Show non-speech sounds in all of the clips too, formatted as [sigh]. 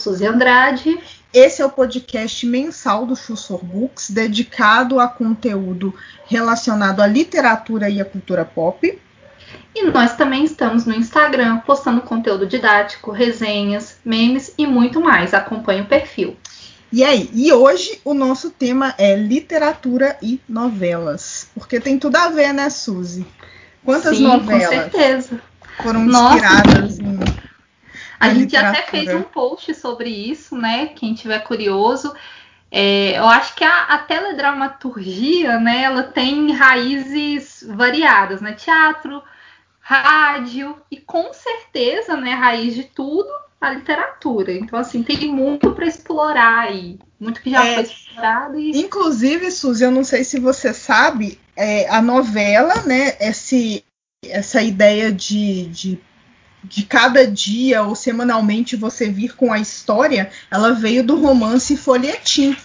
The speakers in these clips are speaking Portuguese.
Suzy Andrade. Esse é o podcast mensal do Fussor Books, dedicado a conteúdo relacionado à literatura e à cultura pop. E nós também estamos no Instagram postando conteúdo didático, resenhas, memes e muito mais. Acompanhe o perfil. E aí, e hoje o nosso tema é literatura e novelas. Porque tem tudo a ver, né, Suzy? Quantas Sim, novelas? Com certeza. Foram inspiradas Nossa. em. A gente literatura. até fez um post sobre isso, né? Quem tiver curioso. É, eu acho que a, a, teledramaturgia, né, ela tem raízes variadas, né? Teatro, rádio e com certeza, né, raiz de tudo, a literatura. Então, assim, tem muito para explorar aí, muito que já é, foi explorado. E... Inclusive, Suzy, eu não sei se você sabe, é, a novela, né, esse, essa ideia de, de de cada dia ou semanalmente você vir com a história, ela veio do romance folhetim.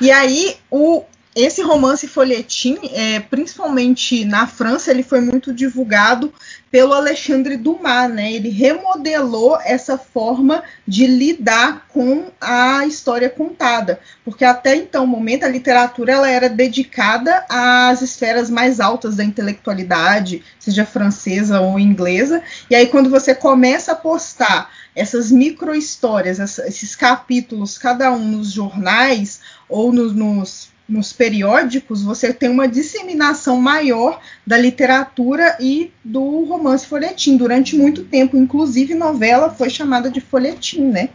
E aí o esse romance folhetim, é, principalmente na França, ele foi muito divulgado pelo Alexandre Dumas, né? Ele remodelou essa forma de lidar com a história contada, porque até então, momento, a literatura ela era dedicada às esferas mais altas da intelectualidade, seja francesa ou inglesa. E aí, quando você começa a postar essas micro histórias, esses capítulos, cada um nos jornais ou nos nos periódicos, você tem uma disseminação maior da literatura e do romance folhetim. Durante muito tempo, inclusive, novela foi chamada de folhetim, né?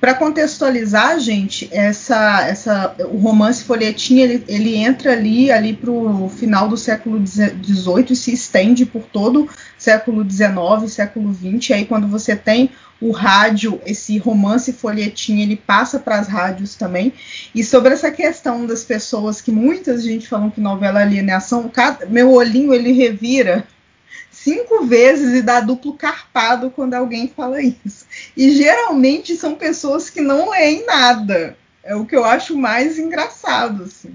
Para contextualizar, gente, essa, essa, o romance folhetim ele, ele entra ali, ali para o final do século XVIII e se estende por todo século XIX, século XX. Aí, quando você tem o rádio, esse romance folhetim, ele passa para as rádios também. E sobre essa questão das pessoas que muitas gente falam que novela é alienação, cada, meu olhinho ele revira cinco vezes e dá duplo carpado quando alguém fala isso. E geralmente são pessoas que não leem nada. É o que eu acho mais engraçado, assim.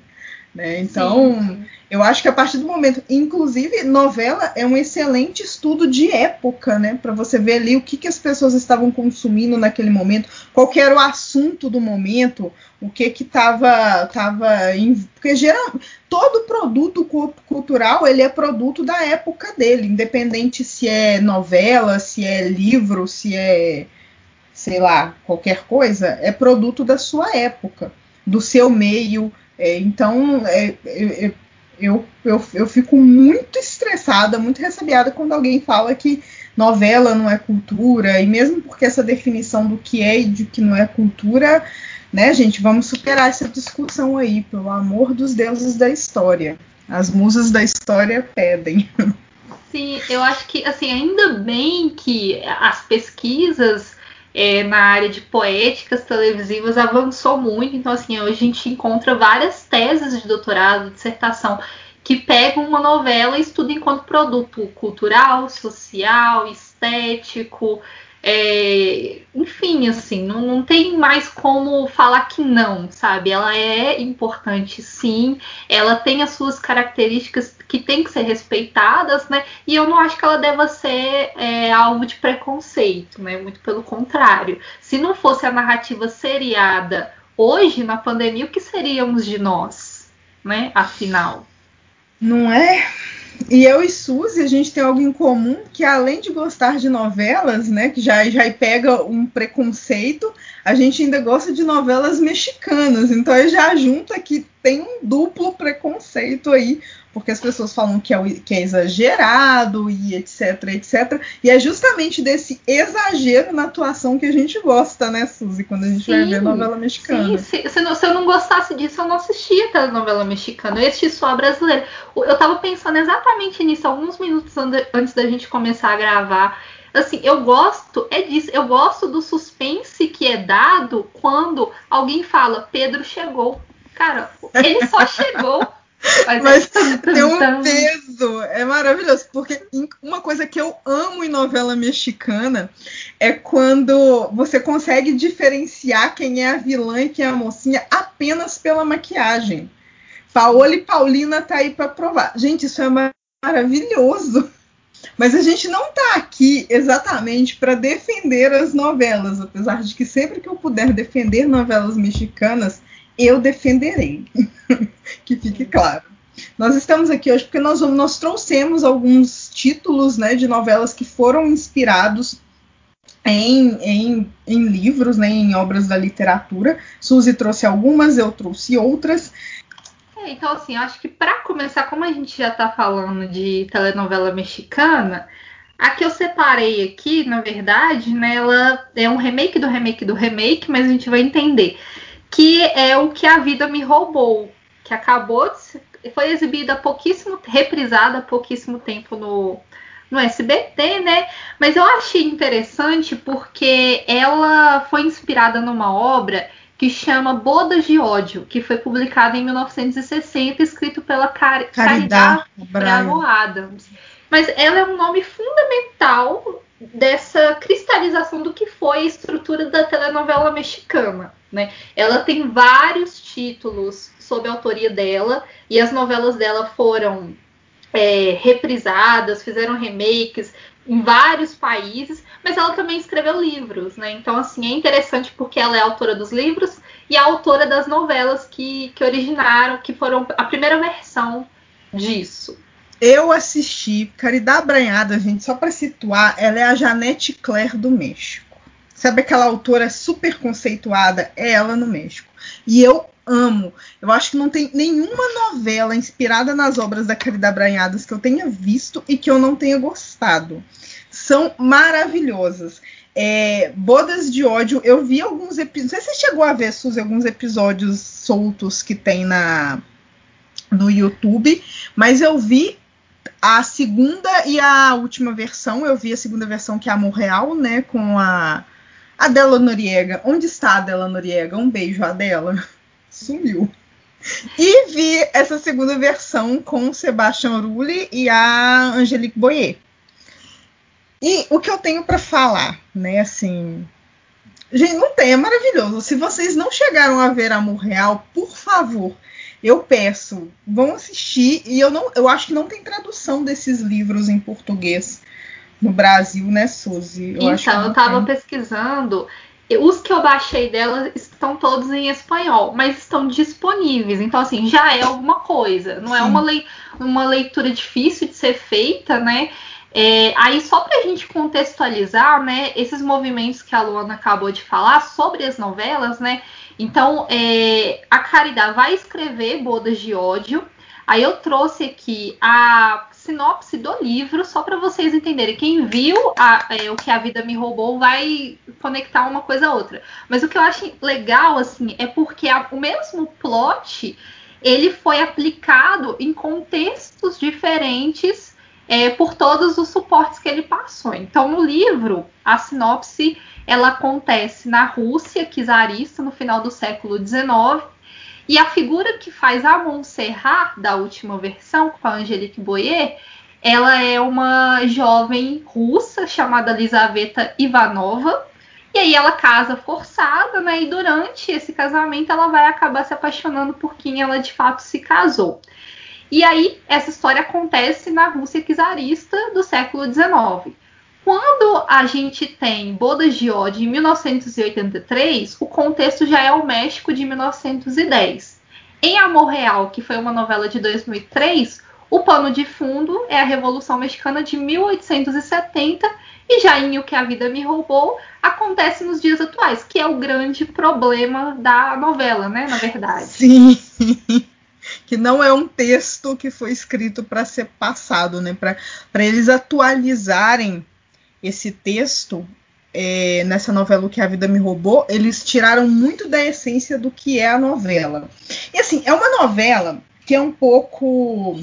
Né? Então, sim. eu acho que a partir do momento, inclusive, novela é um excelente estudo de época, né? Para você ver ali o que, que as pessoas estavam consumindo naquele momento, qual era o assunto do momento, o que que estava tava em, porque geral, todo produto cultural ele é produto da época dele, independente se é novela, se é livro, se é sei lá qualquer coisa, é produto da sua época, do seu meio é, então, é, eu, eu, eu, eu fico muito estressada, muito ressabiada quando alguém fala que novela não é cultura, e mesmo porque essa definição do que é e do que não é cultura, né, gente, vamos superar essa discussão aí, pelo amor dos deuses da história. As musas da história pedem. [laughs] Sim, eu acho que, assim, ainda bem que as pesquisas é, na área de poéticas televisivas avançou muito. Então, assim, hoje a gente encontra várias teses de doutorado, dissertação, que pegam uma novela e estudam enquanto produto cultural, social, estético, é, enfim, assim, não, não tem mais como falar que não, sabe? Ela é importante, sim. Ela tem as suas características que tem que ser respeitadas, né? E eu não acho que ela deva ser é, alvo de preconceito, né? Muito pelo contrário. Se não fosse a narrativa seriada hoje, na pandemia, o que seríamos de nós, né? Afinal. Não é? E eu e Suzy, a gente tem algo em comum que além de gostar de novelas, né, que já, já pega um preconceito, a gente ainda gosta de novelas mexicanas. Então já junta que tem um duplo preconceito aí porque as pessoas falam que é, que é exagerado e etc, etc. E é justamente desse exagero na atuação que a gente gosta, né, Suzy, quando a gente sim, vai ver novela mexicana. Sim, se, se, não, se, eu não gostasse disso, eu não assistia a novela mexicana, eu ia assistir só a brasileira. Eu tava pensando exatamente nisso alguns minutos antes da gente começar a gravar. Assim, eu gosto, é disso, eu gosto do suspense que é dado quando alguém fala, Pedro chegou. Cara, ele só [laughs] chegou. Mas, Mas tem um peso, é maravilhoso, porque uma coisa que eu amo em novela mexicana é quando você consegue diferenciar quem é a vilã e quem é a mocinha apenas pela maquiagem. Paola e Paulina tá aí para provar. Gente, isso é maravilhoso. Mas a gente não está aqui exatamente para defender as novelas, apesar de que sempre que eu puder defender novelas mexicanas, eu defenderei. [laughs] que fique claro. Nós estamos aqui hoje porque nós, nós trouxemos alguns títulos né, de novelas que foram inspirados em, em, em livros, né, em obras da literatura. Suzy trouxe algumas, eu trouxe outras. É, então, assim, acho que para começar, como a gente já está falando de telenovela mexicana, a que eu separei aqui, na verdade, né, ela é um remake do remake do remake, mas a gente vai entender que é o que a vida me roubou, que acabou de ser, foi exibida há pouquíssimo, reprisada há pouquíssimo tempo no, no SBT, né? Mas eu achei interessante porque ela foi inspirada numa obra que chama Bodas de Ódio, que foi publicada em 1960, escrito pela Car Caridad Bravo Adams. Mas ela é um nome fundamental dessa cristalização do que foi a estrutura da telenovela mexicana. Né? Ela tem vários títulos sob a autoria dela e as novelas dela foram é, reprisadas, fizeram remakes em vários países, mas ela também escreveu livros, né? Então, assim, é interessante porque ela é autora dos livros e autora das novelas que, que originaram, que foram a primeira versão disso. Eu assisti Caridade Abranhada, gente, só para situar, ela é a Janete Claire do México. Sabe aquela autora super conceituada? É ela no México. E eu amo. Eu acho que não tem nenhuma novela inspirada nas obras da Caridade Branhadas que eu tenha visto e que eu não tenha gostado. São maravilhosas. É, Bodas de ódio, eu vi alguns episódios. Não sei se você chegou a ver, Suzy, alguns episódios soltos que tem na no YouTube, mas eu vi a segunda e a última versão. Eu vi a segunda versão que é Amor Real, né? Com a Adela Noriega. Onde está a Adela Noriega? Um beijo, Adela [laughs] sumiu. E vi essa segunda versão com o Sebastião Rulli e a Angelique Boyer. E o que eu tenho para falar, né, assim, gente, não tem, é maravilhoso. Se vocês não chegaram a ver Amor Real, por favor, eu peço, vão assistir. E eu não, eu acho que não tem tradução desses livros em português no Brasil, né, Suzy? Eu então, eu estava pesquisando os que eu baixei dela estão todos em espanhol, mas estão disponíveis. Então, assim, já é alguma coisa. Não é uma, lei, uma leitura difícil de ser feita, né? É, aí, só para a gente contextualizar, né, esses movimentos que a Luana acabou de falar sobre as novelas, né? Então, é, a Caridade vai escrever Bodas de Ódio. Aí eu trouxe aqui a sinopse do livro, só para vocês entenderem. Quem viu a, é, o que a vida me roubou vai conectar uma coisa a outra. Mas o que eu acho legal, assim, é porque a, o mesmo plot ele foi aplicado em contextos diferentes é, por todos os suportes que ele passou. Então, no livro, a sinopse ela acontece na Rússia czarista no final do século XIX e a figura que faz a Montserrat, da última versão, com a Angelique Boyer, ela é uma jovem russa chamada Lisaveta Ivanova. E aí ela casa forçada, né? E durante esse casamento ela vai acabar se apaixonando por quem ela de fato se casou. E aí essa história acontece na Rússia czarista do século XIX. Quando a gente tem Bodas de ódio em 1983, o contexto já é o México de 1910. Em Amor Real, que foi uma novela de 2003, o pano de fundo é a Revolução Mexicana de 1870 e já em O que a Vida Me Roubou acontece nos dias atuais, que é o grande problema da novela, né, na verdade. Sim. [laughs] que não é um texto que foi escrito para ser passado, né, para eles atualizarem esse texto é, nessa novela O que a Vida Me Roubou, eles tiraram muito da essência do que é a novela. E assim, é uma novela que é um pouco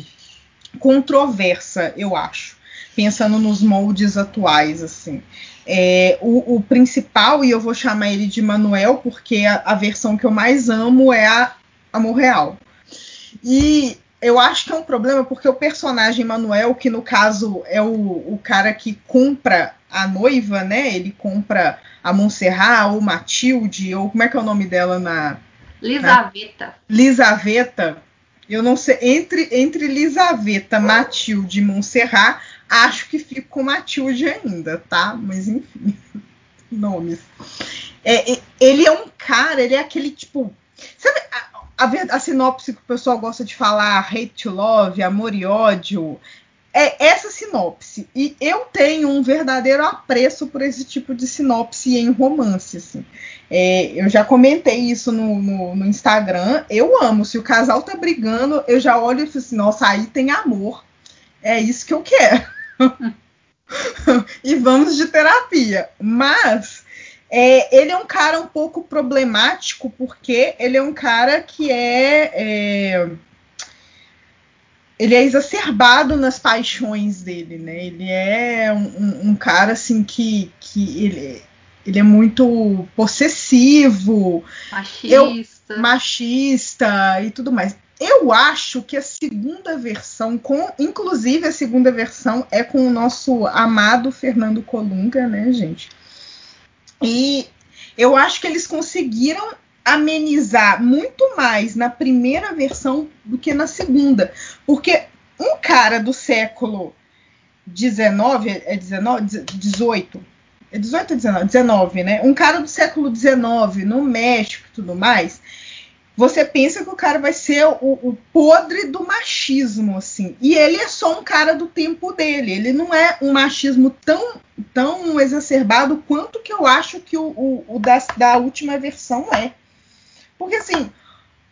controversa, eu acho, pensando nos moldes atuais, assim. É, o, o, principal, e eu vou chamar ele de Manuel, porque a, a versão que eu mais amo é a Amor Real. E eu acho que é um problema porque o personagem Manuel, que no caso é o, o cara que compra a noiva, né? Ele compra a Montserrat ou Matilde, ou como é que é o nome dela na. Lisaveta. Na... Lisaveta. Eu não sei. Entre, entre Lisaveta, Matilde e Montserrat, acho que fico com Matilde ainda, tá? Mas enfim, [laughs] nomes. É, ele é um cara, ele é aquele tipo. Sabe a, a, sinopse que o pessoal gosta de falar, hate to love, amor e ódio? É essa sinopse. E eu tenho um verdadeiro apreço por esse tipo de sinopse em romance, assim. É, eu já comentei isso no, no, no, Instagram. Eu amo. Se o casal tá brigando, eu já olho e falo assim: nossa, aí tem amor. É isso que eu quero. [laughs] e vamos de terapia. Mas é, ele é um cara um pouco problemático, porque ele é um cara que é, é ele é exacerbado nas paixões dele, né? Ele é um, um cara assim que, que ele, ele é muito possessivo, machista. Eu, machista e tudo mais. Eu acho que a segunda versão, com, inclusive a segunda versão, é com o nosso amado Fernando Colunga, né, gente? E eu acho que eles conseguiram amenizar muito mais na primeira versão do que na segunda. Porque um cara do século 19, é 19, 18, é 18 ou 19? 19, né? Um cara do século 19 no México e tudo mais, você pensa que o cara vai ser o, o, podre do machismo, assim. E ele é só um cara do tempo dele. Ele não é um machismo tão, tão exacerbado quanto que eu acho que o, o, o da, da última versão é. Porque, assim,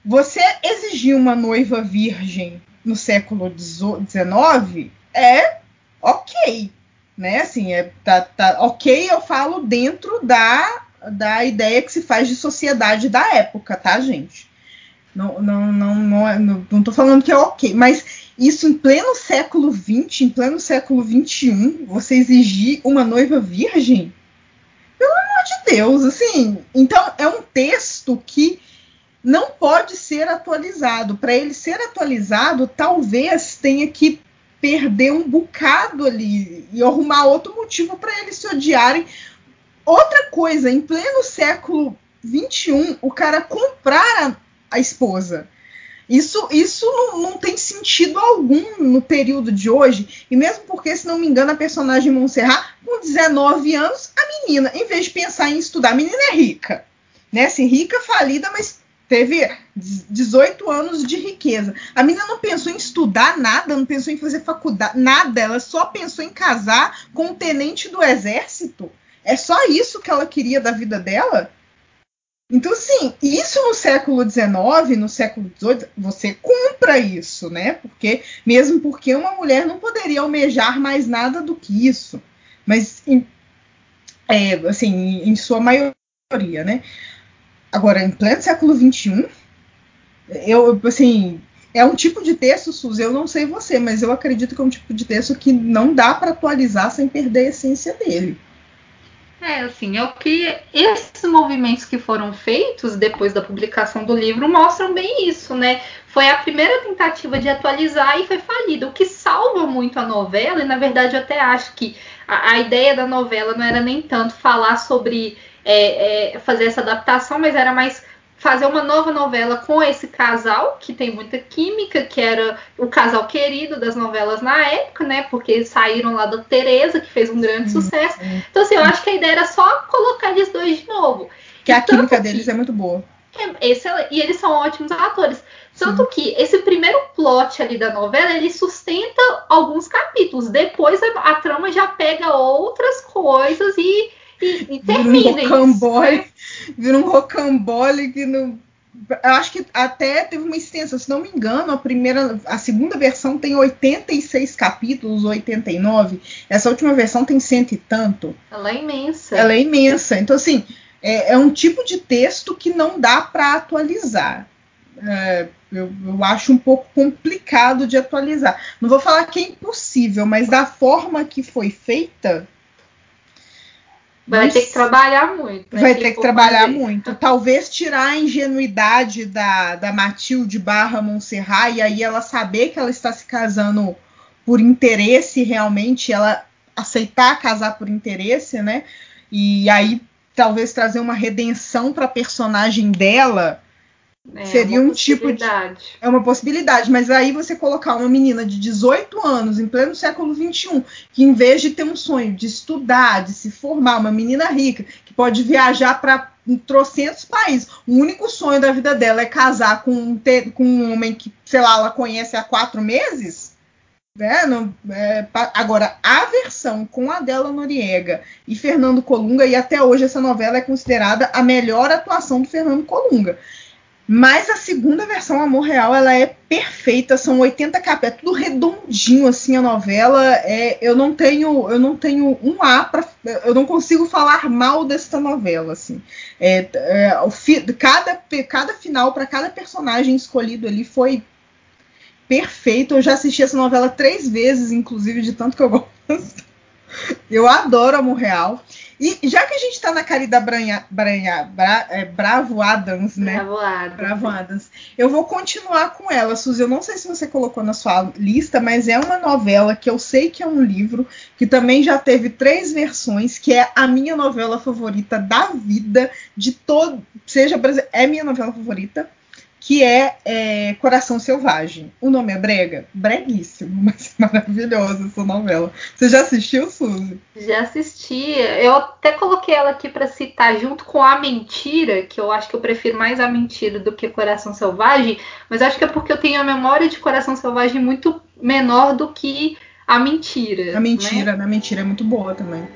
você exigir uma noiva virgem no século XIX é ok né? Assim, é, tá, tá ok, eu falo dentro da, da ideia que se faz de sociedade da época, tá, gente? Não, não, não, não, é, não, não tô falando que é ok, mas isso em pleno século XX, em pleno século XXI, você exigir uma noiva virgem? Pelo amor de Deus, assim. Então, é um texto que não pode ser atualizado. Para ele ser atualizado, talvez tenha que perder um bocado ali e arrumar outro motivo para eles se odiarem. Outra coisa, em pleno século 21, o cara comprar a, esposa. Isso, isso não, não, tem sentido algum no período de hoje. E mesmo porque, se não me engano, a personagem Montserrat, com 19 anos, a menina, em vez de pensar em estudar, a menina é rica. Né? Assim, rica, falida, mas teve 18 anos de riqueza. A menina não pensou em estudar nada, não pensou em fazer faculdade, nada. Ela só pensou em casar com um tenente do exército. É só isso que ela queria da vida dela? Então, sim, isso no século XIX, no século XVIII, você compra isso, né? Porque mesmo porque uma mulher não poderia almejar mais nada do que isso. Mas, em, é, assim, em sua maioria, né? Agora, em pleno século XXI, eu, assim, é um tipo de texto, Suzy, eu não sei você, mas eu acredito que é um tipo de texto que não dá para atualizar sem perder a essência dele. É, assim, é o que esses movimentos que foram feitos depois da publicação do livro mostram bem isso, né? Foi a primeira tentativa de atualizar e foi falida, o que salva muito a novela, e na verdade eu até acho que a, a ideia da novela não era nem tanto falar sobre é, é, fazer essa adaptação, mas era mais fazer uma nova novela com esse casal, que tem muita química, que era o casal querido das novelas na época, né? Porque saíram lá da Tereza, que fez um grande sucesso. Então, assim, eu acho que a ideia era só colocar eles dois de novo. Que e a química que, deles é muito boa. É, excelente, e eles são ótimos atores. Tanto Sim. que esse primeiro plot ali da novela, ele sustenta alguns capítulos. Depois a, a trama já pega outras coisas e e, e termina um né? Vira um rocambole que não. Eu acho que até teve uma extensão, se não me engano, a primeira, a segunda versão tem 86 capítulos, 89. Essa última versão tem cento e tanto. Ela é imensa. Ela é imensa. Então, assim, é, é um tipo de texto que não dá para atualizar. É, eu, eu, acho um pouco complicado de atualizar. Não vou falar que é impossível, mas da forma que foi feita, Vai ter que trabalhar muito. Vai, ter que trabalhar muito. Talvez tirar a ingenuidade da, da Matilde barra Montserrat e aí ela saber que ela está se casando por interesse realmente, ela aceitar casar por interesse, né? E aí talvez trazer uma redenção para a personagem dela É Seria um tipo de. É uma possibilidade, mas aí você colocar uma menina de 18 anos, em pleno século XXI, que em vez de ter um sonho de estudar, de se formar, uma menina rica, que pode viajar para trocentos países, o único sonho da vida dela é casar com, com um homem que, sei lá, ela conhece há quatro meses. Né? Não, é, agora, a versão com Adela Noriega e Fernando Colunga, e até hoje essa novela é considerada a melhor atuação do Fernando Colunga. Mas a segunda versão, Amor Real, ela é perfeita, são 80 capítulos, é tudo redondinho assim a novela. É, eu não tenho, eu não tenho um A para, eu não consigo falar mal desta novela assim. É, é, o fi, cada, cada final para cada personagem escolhido ali foi perfeito. Eu já assisti essa novela três vezes, inclusive, de tanto que eu gosto. Eu adoro Amor Real. E já que a gente tá na Carida Branha, Branha, Bra, é, Bravo Adams, né? Bravo Adams. Bravo Adams. Eu vou continuar com ela, Suzy. Eu não sei se você colocou na sua lista, mas é uma novela que eu sei que é um livro, que também já teve três versões, que é a minha novela favorita da vida, de todo. Seja é minha novela favorita que é, é, Coração Selvagem. O nome é brega? Breguíssimo, [laughs] mas maravilhosa essa novela. Você já assistiu, Suzy? Já assisti. Eu até coloquei ela aqui para citar junto com A Mentira, que eu acho que eu prefiro mais A Mentira do que Coração Selvagem, mas acho que é porque eu tenho a memória de Coração Selvagem muito menor do que A Mentira. A Mentira, né? A Mentira é muito boa também.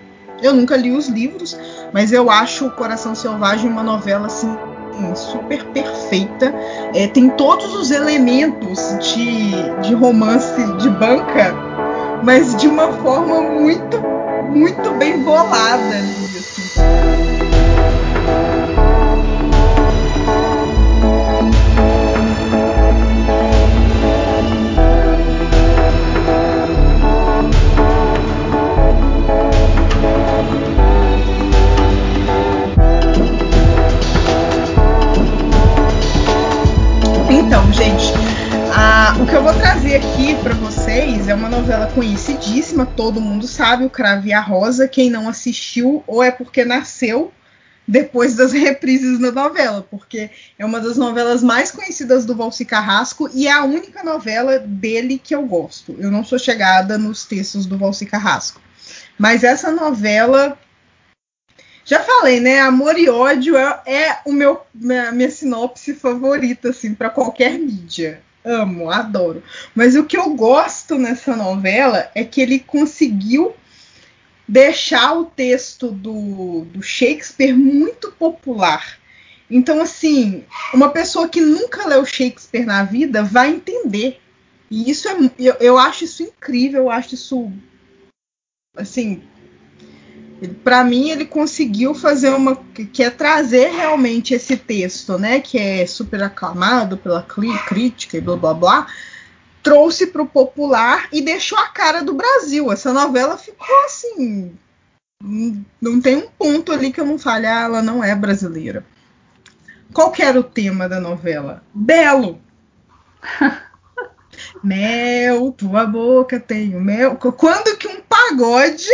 Eu nunca li os livros, mas eu acho Coração Selvagem uma novela assim super perfeita. É, tem todos os elementos de, de romance de banca, mas de uma forma muito, muito bem bolada. Assim. Mundo sabe, o Cravo e a Rosa. Quem não assistiu, ou é porque nasceu depois das [laughs] reprises da novela, porque é uma das novelas mais conhecidas do Valci Carrasco e é a única novela dele que eu gosto. Eu não sou chegada nos textos do Valci Carrasco. Mas essa novela já falei, né? Amor e ódio é, é o meu minha, minha sinopse favorita, assim, para qualquer mídia. Amo, adoro. Mas o que eu gosto nessa novela é que ele conseguiu deixar o texto do, do Shakespeare muito popular. Então, assim, uma pessoa que nunca leu Shakespeare na vida vai entender. E isso é. Eu, eu acho isso incrível, eu acho isso. Assim, para mim ele conseguiu fazer uma que é trazer realmente esse texto, né, que é super aclamado pela crítica e blá blá blá, trouxe para o popular e deixou a cara do Brasil. Essa novela ficou assim, não tem um ponto ali que eu não fale, ah, ela não é brasileira. Qual que era o tema da novela? Belo. [laughs] mel, tua boca tem o mel. Quando que um pagode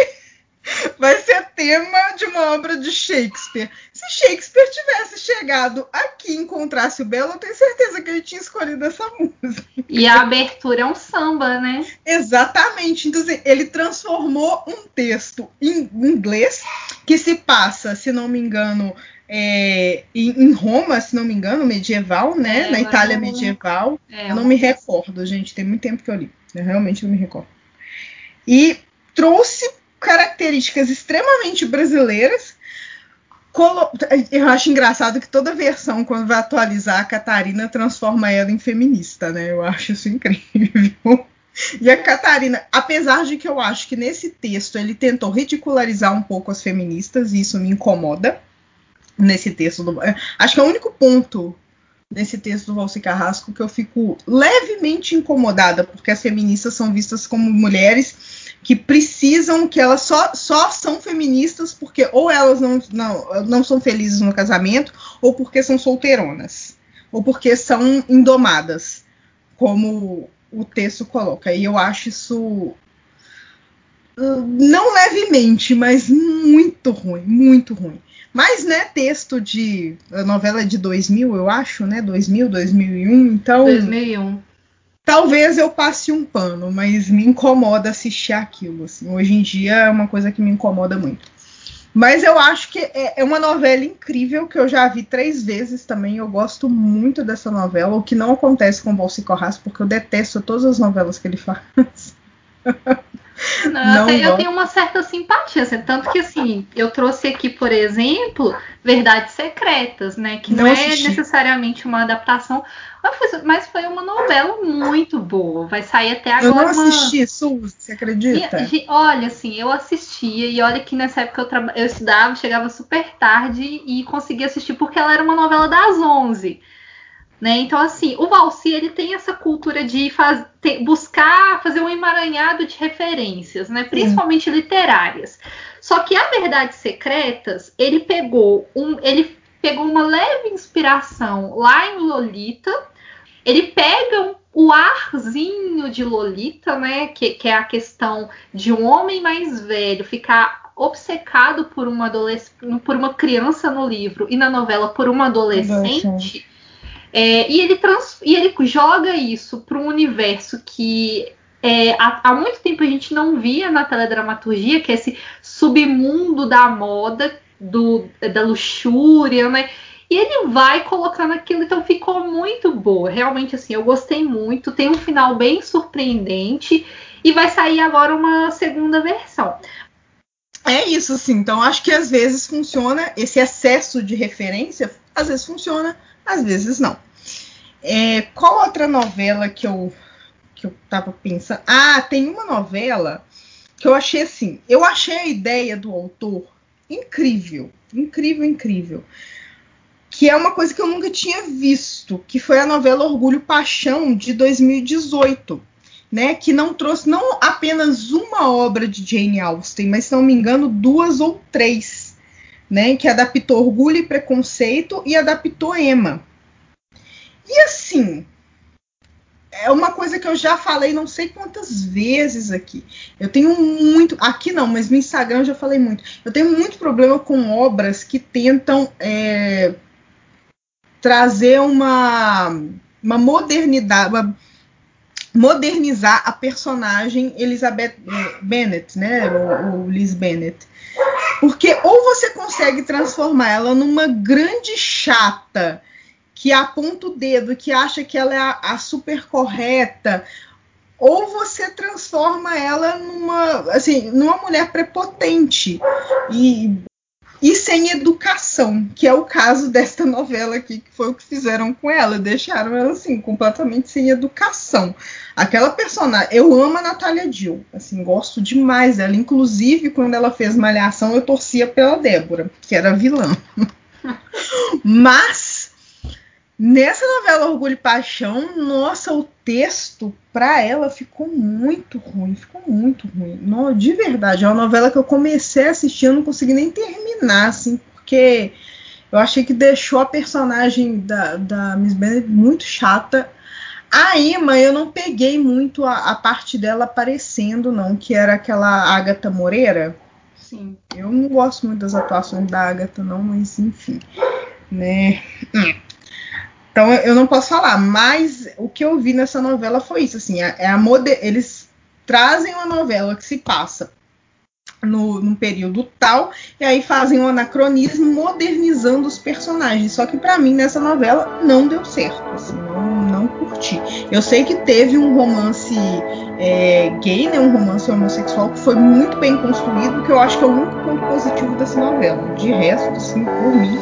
vai ser tema de uma obra de Shakespeare. Se Shakespeare tivesse chegado aqui e encontrasse o Belo, eu tenho certeza que ele tinha escolhido essa música. E a abertura é um samba, né? Exatamente. Então, assim, ele transformou um texto em inglês que se passa, se não me engano, é, em, Roma, se não me engano, medieval, né? É, Na Itália medieval. É, eu não me recordo, gente. Tem muito tempo que eu li. Eu realmente não me recordo. E trouxe características extremamente brasileiras. Eu acho engraçado que toda versão, quando vai atualizar, a Catarina transforma ela em feminista, né? Eu acho isso incrível. E a Catarina, apesar de que eu acho que nesse texto ele tentou ridicularizar um pouco as feministas, e isso me incomoda nesse texto. Do, acho que é o único ponto nesse texto do Valci Carrasco que eu fico levemente incomodada, porque as feministas são vistas como mulheres que precisam, que elas só, só são feministas porque ou elas não, não, não são felizes no casamento, ou porque são solteironas, ou porque são indomadas, como o texto coloca. E eu acho isso não levemente, mas muito ruim, muito ruim. Mas, né, texto de a novela de 2000, eu acho, né, 2000, 2001, então 2001. Talvez eu passe um pano, mas me incomoda assistir aquilo, assim. Hoje em dia é uma coisa que me incomoda muito. Mas eu acho que é, é uma novela incrível que eu já vi três vezes também. Eu gosto muito dessa novela, o que não acontece com o Valci Corras, porque eu detesto todas as novelas que ele faz. [laughs] Não, não eu tenho uma certa simpatia, assim, tanto que assim, eu trouxe aqui, por exemplo, Verdades Secretas, né? Que não, não é necessariamente uma adaptação, mas foi uma novela muito boa. Vai sair até agora. Eu não assisti, uma... você acredita? E, olha, assim, eu assistia, e olha que nessa época eu, tra... eu estudava, chegava super tarde e conseguia assistir, porque ela era uma novela das 11. Né? Então, assim, o Valsi ele tem essa cultura de faz, ter, buscar fazer um emaranhado de referências, né? principalmente Sim. literárias. Só que a Verdades Secretas, ele pegou um, ele pegou uma leve inspiração lá em Lolita. Ele pega um, o arzinho de Lolita, né? Que, que é a questão de um homem mais velho ficar obcecado por uma, por uma criança no livro e na novela por uma adolescente. É, e, ele trans, e ele joga isso para um universo que é, há, há, muito tempo a gente não via na teledramaturgia, que é esse submundo da moda, do, da luxúria, né? E ele vai colocando aquilo, então ficou muito boa. Realmente, assim, eu gostei muito. Tem um final bem surpreendente. E vai sair agora uma segunda versão. É isso, assim. Então, acho que às vezes funciona esse excesso de referência, às vezes funciona, às vezes não. É, qual outra novela que eu que eu tava pensando? Ah, tem uma novela que eu achei assim. Eu achei a ideia do autor incrível, incrível, incrível. Que é uma coisa que eu nunca tinha visto, que foi a novela Orgulho Paixão de 2018. Né, que não trouxe não apenas uma obra de Jane Austen, mas se não me engano, duas ou três, né, que adaptou Orgulho e Preconceito e adaptou Emma. E assim, é uma coisa que eu já falei não sei quantas vezes aqui. Eu tenho muito. Aqui não, mas no Instagram eu já falei muito. Eu tenho muito problema com obras que tentam é, trazer uma, uma modernidade. Uma, modernizar a personagem Elizabeth é, Bennet, né? O, o Liz Bennet. Porque ou você consegue transformar ela numa grande chata que aponta o dedo, que acha que ela é a, a super correta, ou você transforma ela numa, assim, numa mulher prepotente. E, e sem educação, que é o caso desta novela aqui, que foi o que fizeram com ela, deixaram ela assim completamente sem educação. Aquela personagem, eu amo a Natália Dill, assim, gosto demais dela, inclusive quando ela fez Malhação, eu torcia pela Débora, que era vilã. [laughs] Mas Nessa novela Orgulho e Paixão, nossa, o texto para ela ficou muito ruim, ficou muito ruim. No, de verdade, é uma novela que eu comecei a assistir, eu não consegui nem terminar, assim, porque eu achei que deixou a personagem da, da Miss Bennet muito chata. A Emma, eu não peguei muito a, a parte dela aparecendo, não, que era aquela Agatha Moreira. Sim. Eu não gosto muito das atuações da Agatha, não, mas enfim. Né? Hum. Então eu não posso falar, mas o que eu vi nessa novela foi isso, assim, é, a moder... eles trazem uma novela que se passa no, num período tal e aí fazem um anacronismo modernizando os personagens. Só que para mim nessa novela não deu certo, assim, não, não curti. Eu sei que teve um romance é, gay, né, um romance homossexual que foi muito bem construído, que eu acho que é o único ponto positivo dessa novela. De resto, assim, por mim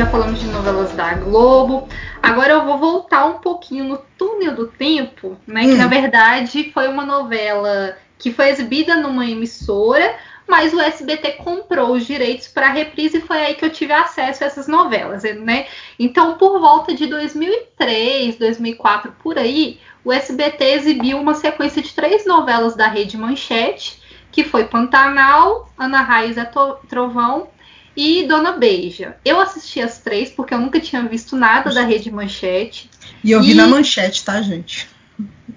já falamos de novelas da Globo. Agora eu vou voltar um pouquinho no túnel do tempo, né? Hum. Que na verdade foi uma novela que foi exibida numa emissora, mas o SBT comprou os direitos para a reprise e foi aí que eu tive acesso a essas novelas, né? Então, por volta de 2003, 2004, por aí, o SBT exibiu uma sequência de três novelas da Rede Manchete, que foi Pantanal, Ana Raiz é Trovão e Dona Beija. Eu assisti as três porque eu nunca tinha visto nada da Rede Manchete. E eu vi e... na Manchete, tá, gente?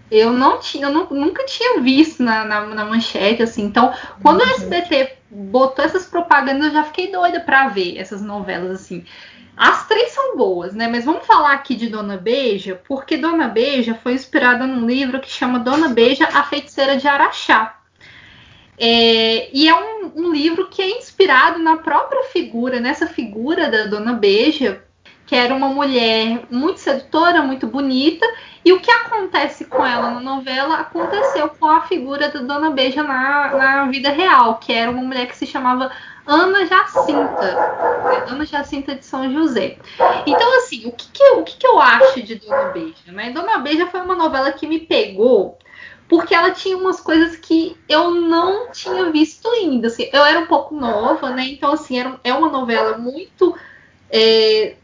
Eu não tinha, eu nunca tinha visto na, na, na, manchete, assim. Então, quando o SBT botou essas propagandas, eu já fiquei doida para ver essas novelas, assim. As três são boas, né? Mas vamos falar aqui de Dona Beija, porque Dona Beija foi inspirada num livro que chama Dona Beija, a Feiticeira de Araxá. É, e é um, um, livro que é inspirado na própria figura, nessa figura da Dona Beija, que era uma mulher muito sedutora, muito bonita, e o que acontece com ela na novela aconteceu com a figura da Dona Beija na, na vida real, que era uma mulher que se chamava Ana Jacinta, né? Ana Jacinta de São José. Então, assim, o que, que, o que, que eu acho de Dona Beija? Né? Dona Beija foi uma novela que me pegou porque ela tinha umas coisas que eu não tinha visto ainda. Assim, eu era um pouco nova, né? Então, assim, era, é uma novela muito é,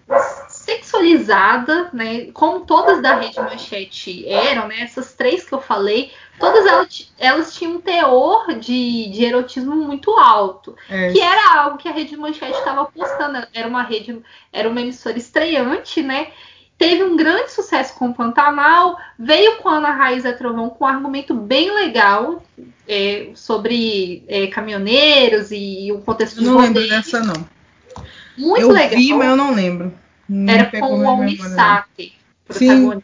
sexualizada, né? Como todas da Rede Manchete eram, né? Essas três que eu falei, todas elas, elas tinham um teor de, de erotismo muito alto. É. Que era algo que a Rede Manchete estava postando. Era uma rede, era uma emissora estreante, né? Teve um grande sucesso com o Pantanal, veio com a Ana Raiz é Trovão com um argumento bem legal é, sobre é, caminhoneiros e o contexto de Não lembro dessa, não. Muito eu legal. vi, mas eu não lembro. Não Era com o Almissate, protagonista. Sim.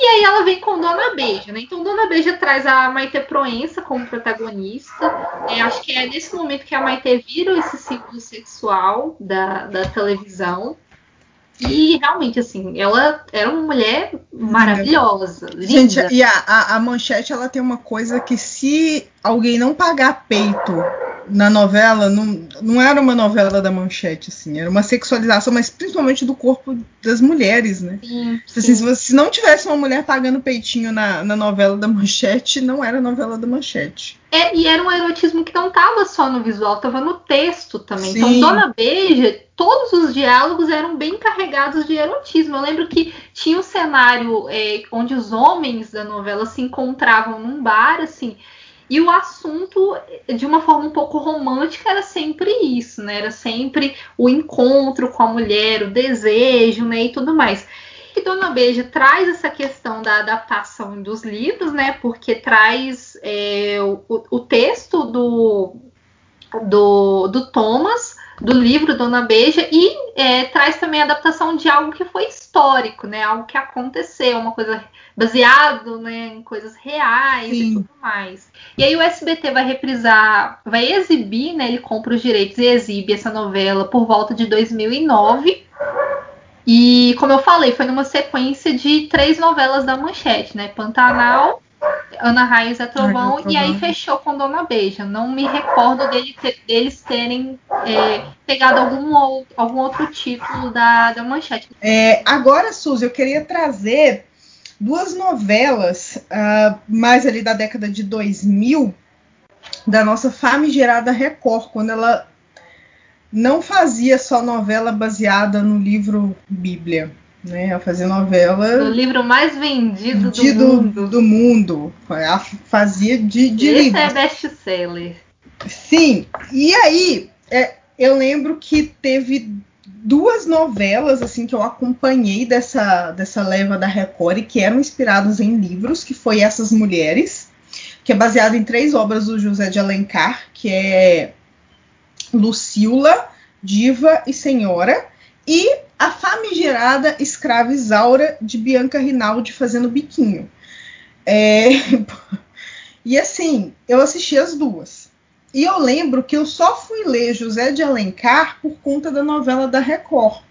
E aí ela vem com Dona Beija, né? Então Dona Beija traz a Maite Proença como protagonista. É, acho que é nesse momento que a Maite vira esse símbolo sexual da, da televisão. E realmente, assim, ela era uma mulher maravilhosa. Linda. Gente, e a, a, a, manchete ela tem uma coisa que se alguém não pagar peito na novela, não, não era uma novela da manchete, assim, era uma sexualização, mas principalmente do corpo das mulheres, né? Sim, assim, sim. Se, se não tivesse uma mulher pagando peitinho na, na novela da manchete, não era novela da manchete. É, e era um erotismo que não estava só no visual, estava no texto também. Então, sim. Então, Dona Beija, todos os diálogos eram bem carregados de erotismo. Eu lembro que tinha um cenário é, onde os homens da novela se encontravam num bar, assim, e o assunto, de uma forma um pouco romântica, era sempre isso, né? Era sempre o encontro com a mulher, o desejo, né? E tudo mais. E Dona Beija traz essa questão da adaptação dos livros, né? Porque traz é, o, o texto do, do, do Thomas do livro Dona Beija e é, traz também a adaptação de algo que foi histórico, né? Algo que aconteceu, uma coisa baseado né, em coisas reais Sim. e tudo mais. E aí o SBT vai reprisar, vai exibir, né? Ele compra os direitos e exibe essa novela por volta de 2009. E como eu falei, foi numa sequência de três novelas da Manchete, né? Pantanal, Ana Raiz é Trovão, e aí fechou com Dona Beija. Não me recordo dele ter, deles terem é, pegado algum, ou, algum outro título da, da manchete. É, agora, Suzy, eu queria trazer duas novelas, uh, mais ali da década de 2000, da nossa famigerada Record, quando ela não fazia só novela baseada no livro Bíblia né, a fazer novela. O livro mais vendido do, do mundo. Do mundo. A fazia de, de Esse livros. é best-seller. Sim, e aí é, eu lembro que teve duas novelas assim que eu acompanhei dessa, dessa leva da Record que eram inspirados em livros, que foi Essas Mulheres, que é baseado em três obras do José de Alencar, que é Lucila, Diva e Senhora, e a famigerada escrava Isaura de Bianca Rinaldi fazendo biquinho. É... [laughs] e assim, eu assisti as duas. E eu lembro que eu só fui ler José de Alencar por conta da novela da Record.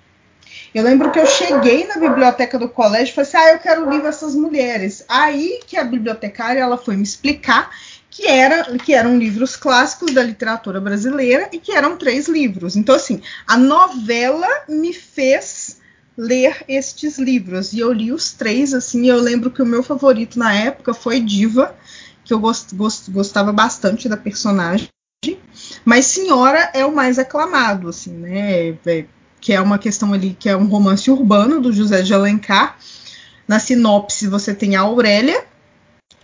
Eu lembro que eu cheguei na biblioteca do colégio e falei assim: ah, eu quero o livro Essas Mulheres. Aí que a bibliotecária ela foi me explicar que, era, que eram livros clássicos da literatura brasileira e que eram três livros. Então, assim, a novela me fez ler estes livros e eu li os três. Assim, eu lembro que o meu favorito na época foi Diva, que eu gost, gost, gostava bastante da personagem. mas Senhora é o mais aclamado, assim, né? É, que é uma questão ali que é um romance urbano do José de Alencar. Na sinopse você tem a Aurélia,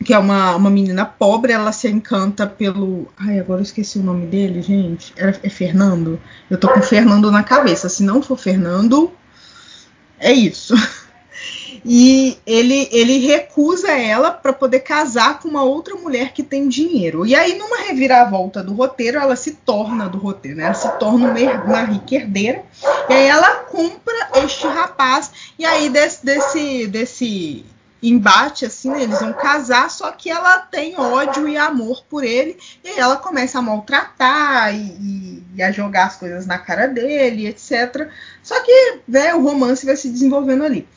que é uma, uma menina pobre, ela se encanta pelo. Ai, agora eu esqueci o nome dele, gente. É, é Fernando? Eu tô com Fernando na cabeça. Se não for Fernando, é isso. [laughs] E ele, ele recusa ela para poder casar com uma outra mulher que tem dinheiro. E aí, numa reviravolta do roteiro, ela se torna do roteiro, né? Ela se torna uma, uma rica herdeira. E aí ela compra este rapaz. E aí, desse, desse, desse embate, assim, né? eles vão casar, só que ela tem ódio e amor por ele, e aí ela começa a maltratar e, e, a jogar as coisas na cara dele, etc. Só que né, o romance vai se desenvolvendo ali.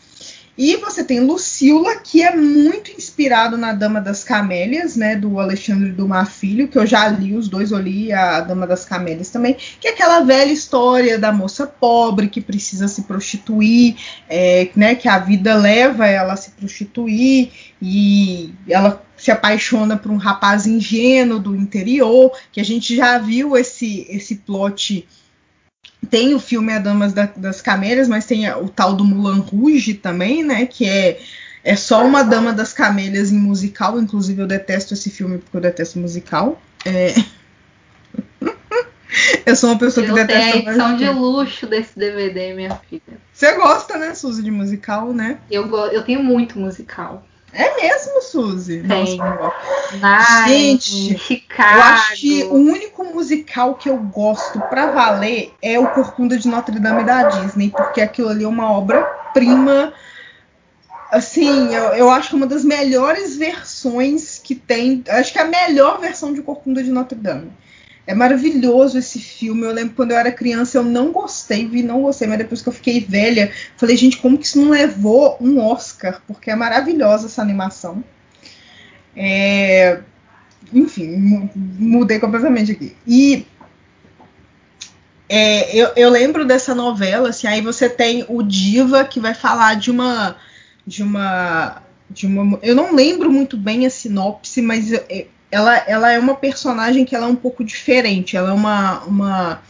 E você tem Lucila, que é muito inspirado na Dama das Camélias, né, do Alexandre Dumas Filho, que eu já li os dois, eu li a Dama das Camélias também, que é aquela velha história da moça pobre que precisa se prostituir, é, né, que a vida leva ela a se prostituir e ela se apaixona por um rapaz ingênuo do interior, que a gente já viu esse esse plot tem o filme A Damas da, das Camélias, mas tem o tal do Mulan Rouge também, né? Que é, é só uma Dama das Camélias em musical. Inclusive, eu detesto esse filme porque eu detesto musical. É... [laughs] eu sou uma pessoa eu que detesta. Tem a edição de luxo desse DVD, minha filha. Você gosta, né, Suzy, de musical, né? Eu, eu tenho muito musical. É mesmo, Suzy? Tem. Nossa, Gente, Chicago. eu acho que o único musical que eu gosto pra valer é o Corcunda de Notre Dame da Disney, porque aquilo ali é uma obra-prima. Assim, eu, eu acho que é uma das melhores versões que tem. Acho que é a melhor versão de Corcunda de Notre Dame. É maravilhoso esse filme. Eu lembro quando eu era criança, eu não gostei, vi, não gostei, mas depois que eu fiquei velha, falei, gente, como que isso não levou um Oscar? Porque é maravilhosa essa animação. É... Enfim, mudei completamente aqui. E é, eu, eu, lembro dessa novela, assim, aí você tem o Diva que vai falar de uma. De uma. De uma. Eu não lembro muito bem a sinopse, mas ela, ela é uma personagem que ela é um pouco diferente. Ela é uma, uma,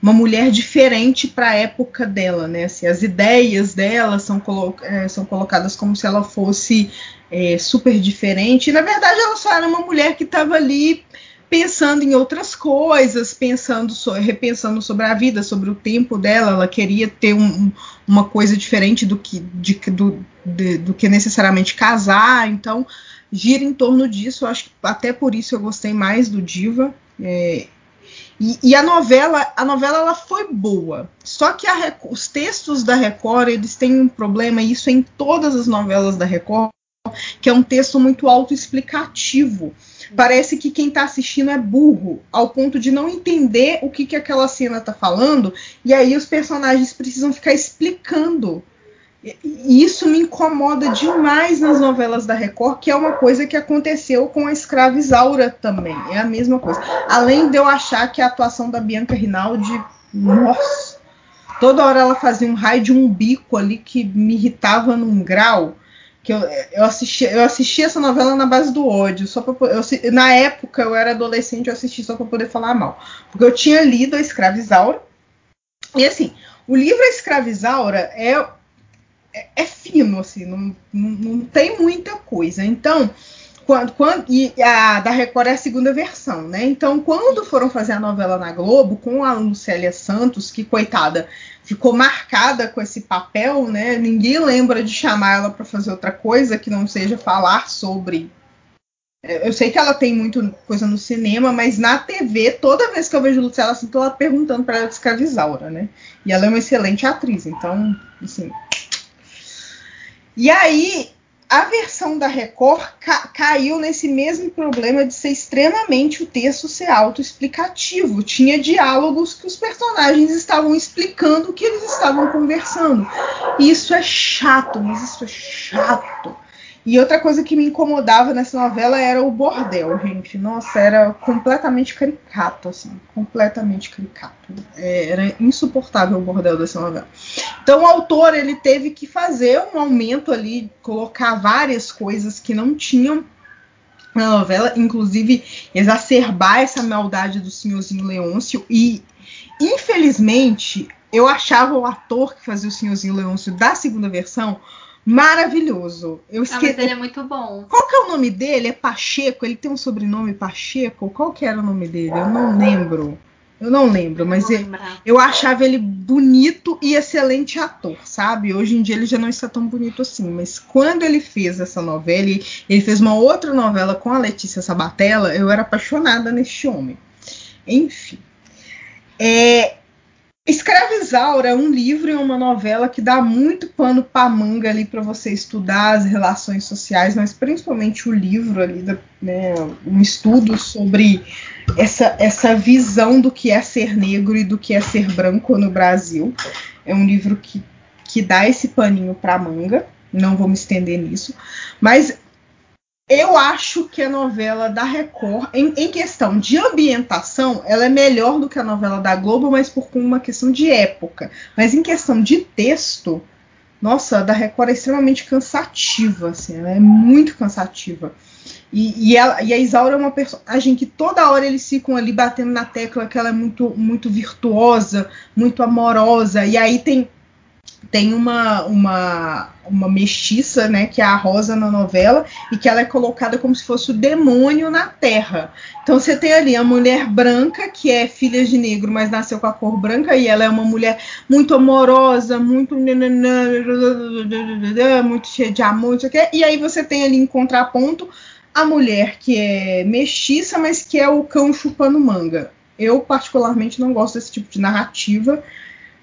uma mulher diferente para a época dela, né? Assim, as ideias dela são, colo é, são colocadas como se ela fosse é, super diferente. E, na verdade, ela só era uma mulher que estava ali pensando em outras coisas, pensando repensando sobre a vida, sobre o tempo dela. Ela queria ter um, uma coisa diferente do que, de, do, de, do que necessariamente casar. Então gira em torno disso. Acho que até por isso eu gostei mais do Diva. É, e, e, a novela, a novela ela foi boa. Só que a, os textos da Record eles têm um problema, e isso é em todas as novelas da Record, que é um texto muito autoexplicativo. Parece que quem está assistindo é burro, ao ponto de não entender o que, que aquela cena está falando, e aí os personagens precisam ficar explicando e isso me incomoda demais nas novelas da Record, que é uma coisa que aconteceu com a escrava Isaura também. É a mesma coisa. Além de eu achar que a atuação da Bianca Rinaldi, nossa, toda hora ela fazia um raio de um bico ali que me irritava num grau. Que eu, eu, assisti, eu assisti essa novela na base do ódio. Só pra, eu, na época eu era adolescente, eu assisti só para poder falar mal. Porque eu tinha lido a Escrava Isaura. E assim, o livro A Escrava Isaura é é, fino, assim, não, não, não, tem muita coisa. Então, quando, quando e a da Record é a segunda versão, né? Então, quando foram fazer a novela na Globo com a Lucélia Santos, que coitada, ficou marcada com esse papel, né? Ninguém lembra de chamar ela para fazer outra coisa que não seja falar sobre eu sei que ela tem muito coisa no cinema, mas na TV, toda vez que eu vejo Lucélia, assim, tô ela perguntando para ela de né? E ela é uma excelente atriz, então, assim, e aí, a versão da Record ca caiu nesse mesmo problema de ser extremamente o texto ser autoexplicativo. Tinha diálogos que os personagens estavam explicando o que eles estavam conversando. E isso é chato, mas isso é chato. E outra coisa que me incomodava nessa novela era o bordel, gente. Nossa, era completamente caricato, assim. Completamente caricato. É, era insuportável o bordel dessa novela. Então o autor, ele teve que fazer um aumento ali, colocar várias coisas que não tinham na novela, inclusive exacerbar essa maldade do senhorzinho Leôncio e infelizmente eu achava o ator que fazia o senhorzinho Leôncio da segunda versão maravilhoso. Eu esque... Ah, mas ele é muito bom. Qual que é o nome dele? É Pacheco? Ele tem um sobrenome Pacheco? Qual que era o nome dele? Eu não lembro. Eu não lembro, mas eu, eu, achava ele bonito e excelente ator, sabe? Hoje em dia ele já não está tão bonito assim, mas quando ele fez essa novela, ele, ele fez uma outra novela com a Letícia Sabatella, eu era apaixonada neste homem. Enfim. É, Escravizaura é um livro e uma novela que dá muito pano para manga ali para você estudar as relações sociais, mas principalmente o livro ali, né, um estudo sobre essa, essa visão do que é ser negro e do que é ser branco no Brasil. É um livro que, que dá esse paninho para manga. Não vou me estender nisso, mas acho que a novela da Record, em, em, questão de ambientação, ela é melhor do que a novela da Globo, mas por uma questão de época. Mas em questão de texto, nossa, a da Record é extremamente cansativa, assim, ela é muito cansativa. E, e, ela, e a Isaura é uma personagem que toda hora eles ficam ali batendo na tecla que ela é muito, muito virtuosa, muito amorosa. E aí tem tem uma, uma, uma mestiça, né, que é a Rosa na novela, e que ela é colocada como se fosse o demônio na Terra. Então você tem ali a mulher branca, que é filha de negro, mas nasceu com a cor branca, e ela é uma mulher muito amorosa, muito muito cheia de amor, e aí você tem ali em contraponto a mulher que é mestiça, mas que é o cão chupando manga. Eu particularmente não gosto desse tipo de narrativa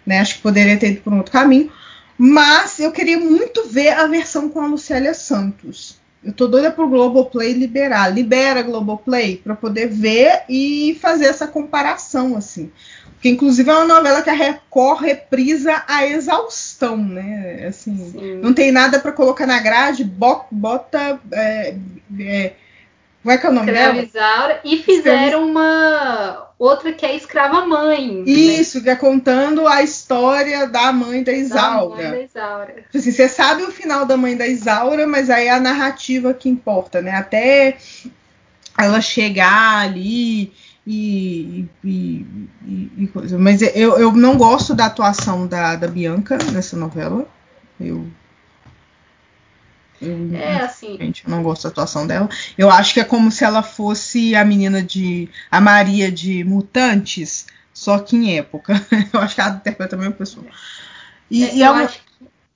né? Acho que poderia ter ido por um outro caminho. Mas eu queria muito ver a versão com a Lucélia Santos. Eu tô doida pro Globoplay liberar. Libera Globoplay para poder ver e fazer essa comparação, assim. Porque, inclusive, é uma novela que a Record reprisa a exaustão, né? Assim, não tem nada para colocar na grade, bota. bota é, é, como é que é o nome dela? E fizeram uma outra que é Escrava Mãe. Né? Isso, né? que é contando a história da mãe da Isaura. Da mãe da Isaura. Tipo assim, você sabe o final da mãe da Isaura, mas aí é a narrativa que importa, né? Até ela chegar ali e, e, e, e coisa. Mas eu, eu não gosto da atuação da, da Bianca nessa novela. Eu eu, é, assim. Gente, eu não gosto da atuação dela. Eu acho que é como se ela fosse a menina de. a Maria de Mutantes, só que em época. [laughs] eu acho que ela interpreta a mesma pessoa. E, é, e eu ela, acho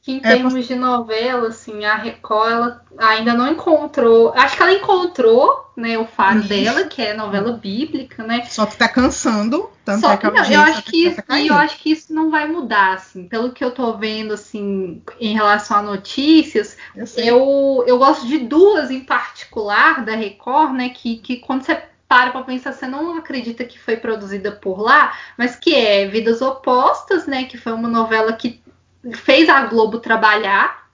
que em é, termos de novela, assim, a Record ela ainda não encontrou. Acho que ela encontrou, né, o faro Isso. dela, que é novela bíblica, né? Só que tá cansando, tanto Só é que não, eu acho que isso, e eu acho que isso não vai mudar, assim, pelo que eu tô vendo, assim, em relação a notícias, eu, eu, eu gosto de duas em particular da Record, né, que, que quando você para pra pensar, você não acredita que foi produzida por lá, mas que é Vidas Opostas, né? Que foi uma novela que fez a Globo trabalhar.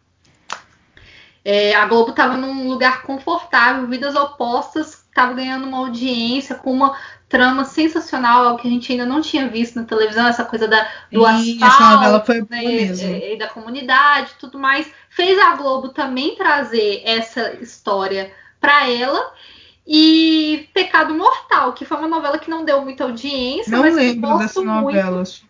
É, a Globo estava num lugar confortável, vidas opostas, estava ganhando uma audiência com uma trama sensacional, algo que a gente ainda não tinha visto na televisão, essa coisa da, do e asfalto, né, e, e da comunidade, tudo mais. Fez a Globo também trazer essa história para ela. E Pecado Mortal, que foi uma novela que não deu muita audiência, não mas lembro dessa novela, Suzy.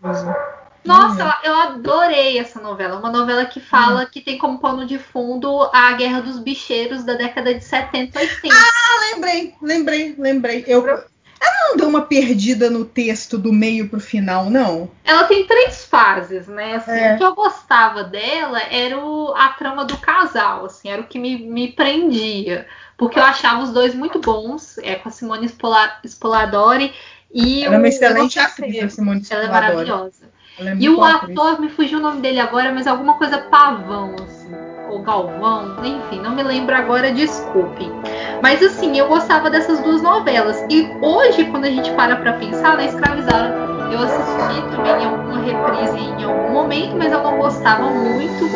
Nossa, uhum. eu adorei essa novela. Uma novela que fala uhum. que tem como pano de fundo a Guerra dos Bicheiros da década de 70 e 80. Ah, lembrei, lembrei, lembrei. Eu, ela não deu uma perdida no texto do meio pro final, não? Ela tem três fases, né? Assim, é. O que eu gostava dela era o, a trama do casal, assim, era o que me, me prendia. Porque eu achava os dois muito bons, é, com a Simone Spoladori e ela o. Ela é uma excelente atriz, a Simone Spoladori. Ela é maravilhosa. E o ator, me fugiu o nome dele agora, mas alguma coisa Pavão, assim, ou Galvão, enfim, não me lembro agora, desculpe. Mas assim, eu gostava dessas duas novelas. E hoje, quando a gente para pra pensar na Escravizada, eu assisti também em alguma reprise em algum momento, mas eu não gostava muito.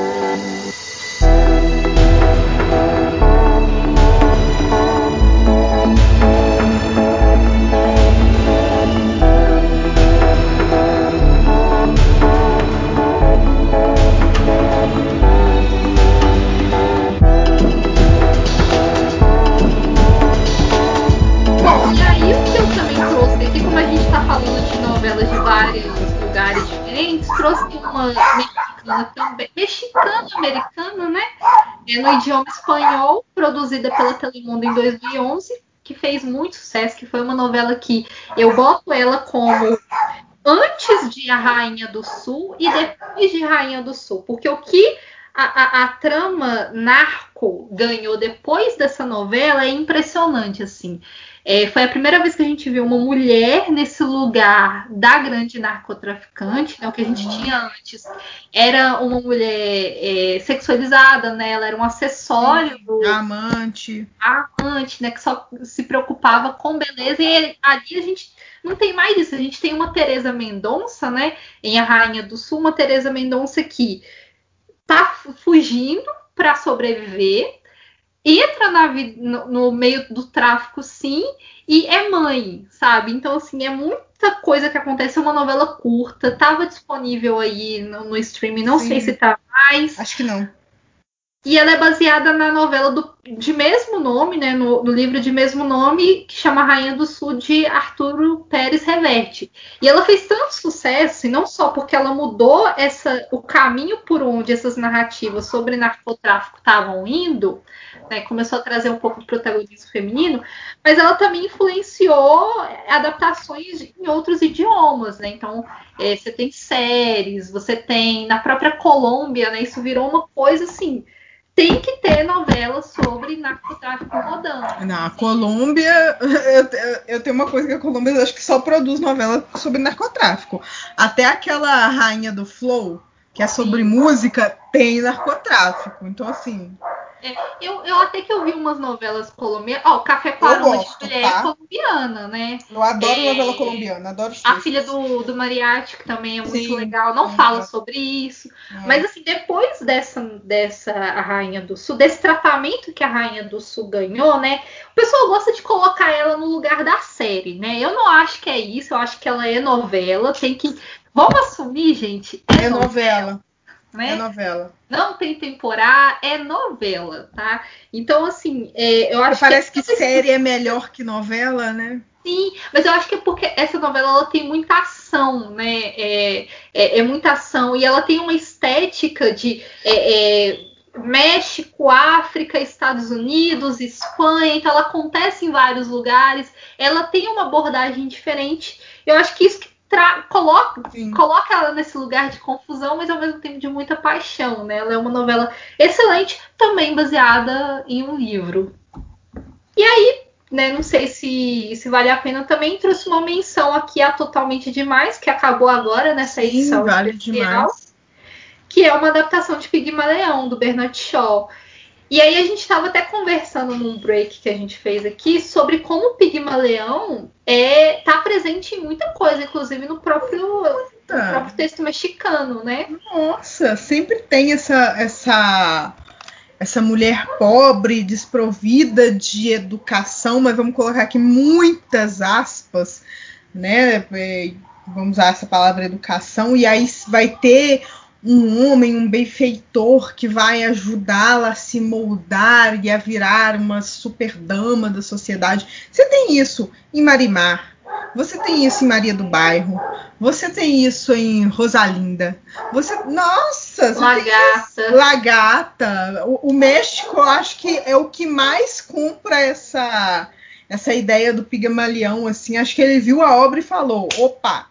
Lugares diferentes, trouxe uma mexicana também, mexicana-americana, né? É, no idioma espanhol, produzida pela Telemundo em 2011, que fez muito sucesso, que foi uma novela que eu boto ela como antes de A Rainha do Sul e depois de Rainha do Sul, porque o que a, a, a, trama narco ganhou depois dessa novela é impressionante, assim. É, foi a primeira vez que a gente viu uma mulher nesse lugar da grande narcotraficante, né? O que a gente tinha antes era uma mulher é, sexualizada, né? Ela era um acessório do amante, amante, né? Que só se preocupava com beleza e ali a gente não tem mais isso. A gente tem uma Teresa Mendonça, né? Em A Rainha do Sul, uma Teresa Mendonça que tá fugindo para sobreviver, entra na, no, no, meio do tráfico, sim, e é mãe, sabe? Então, assim, é muita coisa que acontece. É uma novela curta, tava disponível aí no, no streaming, não sim. sei se tá mais. Acho que não. E ela é baseada na novela do, de mesmo nome, né, no, no, livro de mesmo nome, que chama Rainha do Sul, de Arturo Pérez Reverte. E ela fez tanto sucesso, e não só porque ela mudou essa, o caminho por onde essas narrativas sobre narcotráfico estavam indo, né, começou a trazer um pouco de protagonismo feminino, mas ela também influenciou adaptações em outros idiomas. Né? Então, é, você tem séries, você tem na própria Colômbia, né, isso virou uma coisa assim tem que ter novela sobre narcotráfico rodando. Na Colômbia, eu, eu, tenho uma coisa que a Colômbia acho que só produz novela sobre narcotráfico. Até aquela Rainha do Flow, que é sobre Sim. música, tem narcotráfico. Então, assim. É, eu, eu até que eu vi umas novelas colombianas. Ó, oh, Café com Aroma de Mulher tá? colombiana, né? Eu adoro é, novela colombiana, adoro A filha do, do Mariachi, que também é muito Sim, legal, não fala sobre isso. É. Mas assim, depois dessa, dessa a Rainha do Sul, desse tratamento que a Rainha do Sul ganhou, né? O pessoal gosta de colocar ela no lugar da série, né? Eu não acho que é isso, eu acho que ela é novela, tem que. Vamos assumir, gente. É, é novela. Né? É novela. Não tem temporada, é novela, tá? Então, assim, é, eu acho Parece que, que série é melhor que novela, né? Sim, mas eu acho que é porque essa novela ela tem muita ação, né? É, é, é muita ação e ela tem uma estética de é, é, México, África, Estados Unidos, Espanha, então ela acontece em vários lugares, ela tem uma abordagem diferente. Eu acho que isso que coloca, coloca ela nesse lugar de confusão, mas ao mesmo tempo de muita paixão, né? Ela é uma novela excelente, também baseada em um livro. E aí, né, não sei se, se vale a pena também, trouxe uma menção aqui a Totalmente Demais, que acabou agora nessa edição Sim, vale especial, demais. que é uma adaptação de Pigmaleão, do Bernard Shaw. E aí a gente estava até conversando num break que a gente fez aqui sobre como o Pigmaleão é tá presente em muita coisa, inclusive no próprio, no próprio texto mexicano, né? Nossa, sempre tem essa essa essa mulher pobre, desprovida de educação, mas vamos colocar aqui muitas aspas, né? É, vamos usar essa palavra educação, e aí vai ter um homem, um benfeitor que vai ajudá-la a se moldar e a virar uma super dama da sociedade. Você tem isso em Marimar, você tem isso em Maria do Bairro, você tem isso em Rosalinda. Você, nossa, você Lagata. Lagata. O, o México, eu acho que é o que mais compra essa essa ideia do Pigmalião assim. Acho que ele viu a obra e falou: "Opa,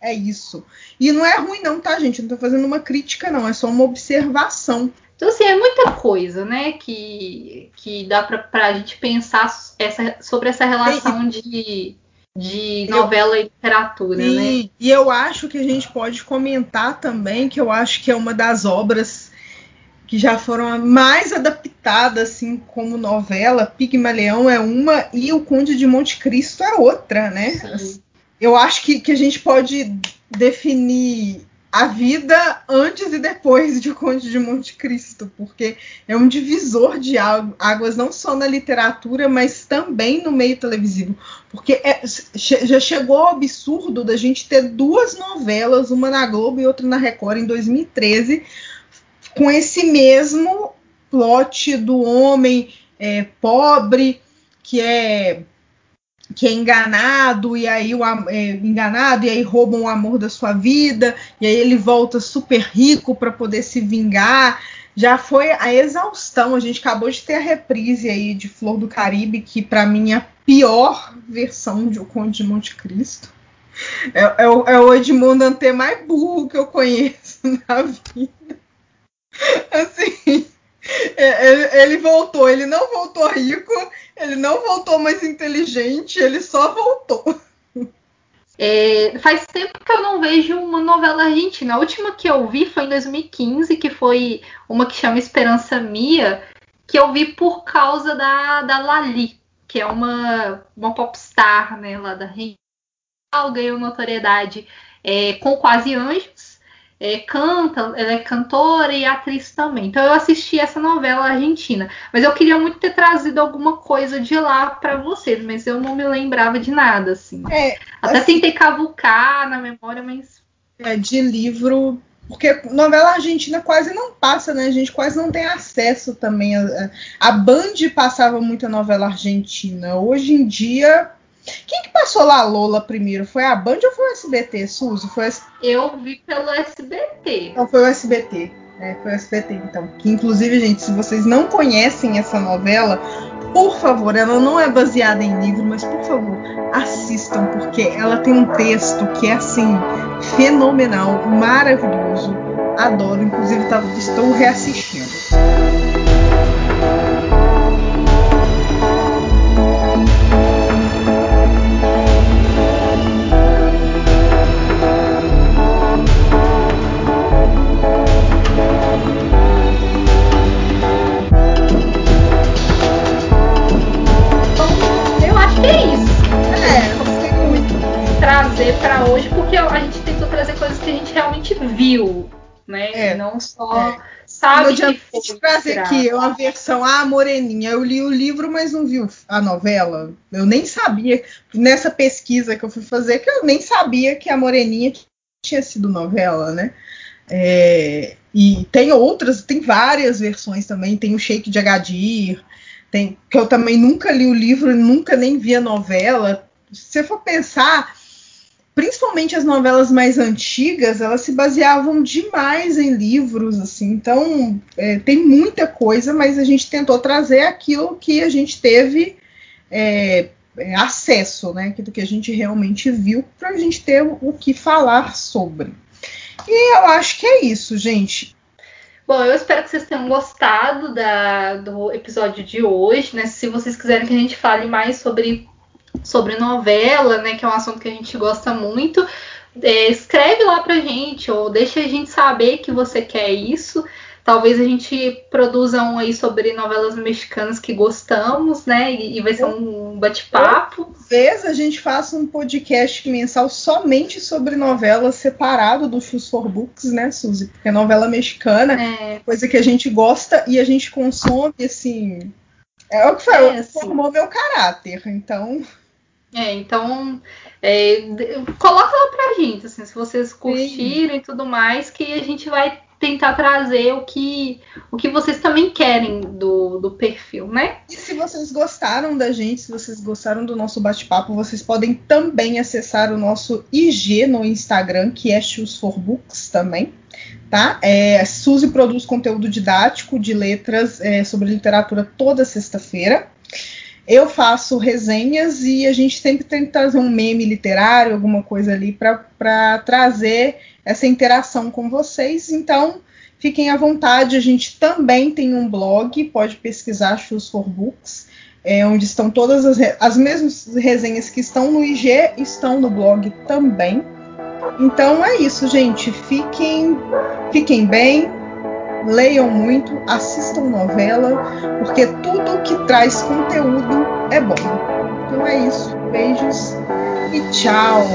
é isso". E não é ruim, não, tá, gente? Não tô fazendo uma crítica, não. É só uma observação. Então, assim, é muita coisa, né, que, que dá pra, pra gente pensar essa, sobre essa relação de, de novela eu, e literatura, e, né? E eu acho que a gente pode comentar também que eu acho que é uma das obras que já foram mais adaptadas, assim, como novela. Pigmaleão é uma e O Conde de Monte Cristo é outra, né? Sim. Eu acho que, que a gente pode definir a vida antes e depois de O Conde de Monte Cristo, porque é um divisor de águas não só na literatura, mas também no meio televisivo. Porque é, já chegou ao absurdo da gente ter duas novelas, uma na Globo e outra na Record, em 2013, com esse mesmo plot do homem é, pobre que é que é enganado e aí o é, enganado e aí roubam o amor da sua vida e aí ele volta super rico para poder se vingar. Já foi a exaustão. A gente acabou de ter a reprise aí de Flor do Caribe, que para mim é a pior versão de O Conde de Monte Cristo. É, é, o, é o Edmundo Ante mais burro que eu conheço [laughs] na vida. Assim, ele, ele voltou, ele não voltou rico, ele não voltou mais inteligente, ele só voltou. É, faz tempo que eu não vejo uma novela argentina. A última que eu vi foi em 2015, que foi uma que chama Esperança Mia, que eu vi por causa da, da Lali, que é uma, uma popstar né, lá da Argentina. Ganhou notoriedade é, com Quase Anjos é, canta, ela é cantora e atriz também. Então eu assisti essa novela argentina, mas eu queria muito ter trazido alguma coisa de lá para vocês, mas eu não me lembrava de nada assim. É, Até assim, tentei cavucar na memória, mas é de livro, porque novela argentina quase não passa, né? A gente quase não tem acesso também. A, a Band passava muita novela argentina. Hoje em dia quem que passou lá Lola primeiro? Foi a Band ou foi o SBT, Suzy? Foi Eu vi pelo SBT. Então foi o SBT. É, foi o SBT, então. Que inclusive, gente, se vocês não conhecem essa novela, por favor, ela não é baseada em livro, mas por favor, assistam, porque ela tem um texto que é assim, fenomenal, maravilhoso. Adoro, inclusive tá, estou reassistindo. Né? É, não só é. sabe não que foi. trazer aqui uma versão ah, moreninha. Eu li o livro, mas não vi a novela. Eu nem sabia nessa pesquisa que eu fui fazer que eu nem sabia que a moreninha tinha sido novela, né? É, e tem outras, tem várias versões também. Tem o Shake de Agadir, tem que eu também nunca li o livro, nunca nem vi a novela. Se você for pensar, principalmente as novelas mais antigas, elas se baseavam demais em livros, assim. Então, é, tem muita coisa, mas a gente tentou trazer aquilo que a gente teve é, é acesso, né? Aquilo que a gente realmente viu, para a gente ter o que falar sobre. E eu acho que é isso, gente. Bom, eu espero que vocês tenham gostado da, do episódio de hoje, né? Se vocês quiserem que a gente fale mais sobre sobre novela, né, que é um assunto que a gente gosta muito, é, escreve lá pra gente ou deixa a gente saber que você quer isso. Talvez a gente produza um aí sobre novelas mexicanas que gostamos, né? E, vai ser um bate-papo. Talvez a gente faça um podcast mensal somente sobre novelas separado do Shoes for Books, né, Suzy? Porque é novela mexicana, é. coisa que a gente gosta e a gente consome, assim. É o que foi, é, assim. formou meu caráter, então. É, então é, coloca lá pra gente, assim, se vocês curtiram Sim. e tudo mais, que a gente vai tentar trazer o que, o que vocês também querem do, do perfil, né? E se vocês gostaram da gente, se vocês gostaram do nosso bate-papo, vocês podem também acessar o nosso IG no Instagram, que é Shoes for Books também. Tá? É, Suzy produz conteúdo didático de letras é, sobre literatura toda sexta-feira. Eu faço resenhas e a gente sempre tenta trazer um meme literário, alguma coisa ali para trazer essa interação com vocês. Então, fiquem à vontade. A gente também tem um blog, pode pesquisar Shoes for Books, é, onde estão todas as, as mesmas resenhas que estão no IG, estão no blog também. Então é isso, gente. Fiquem, fiquem bem leiam muito, assistam novela, porque tudo que traz conteúdo é bom. Então é isso. Beijos e tchau!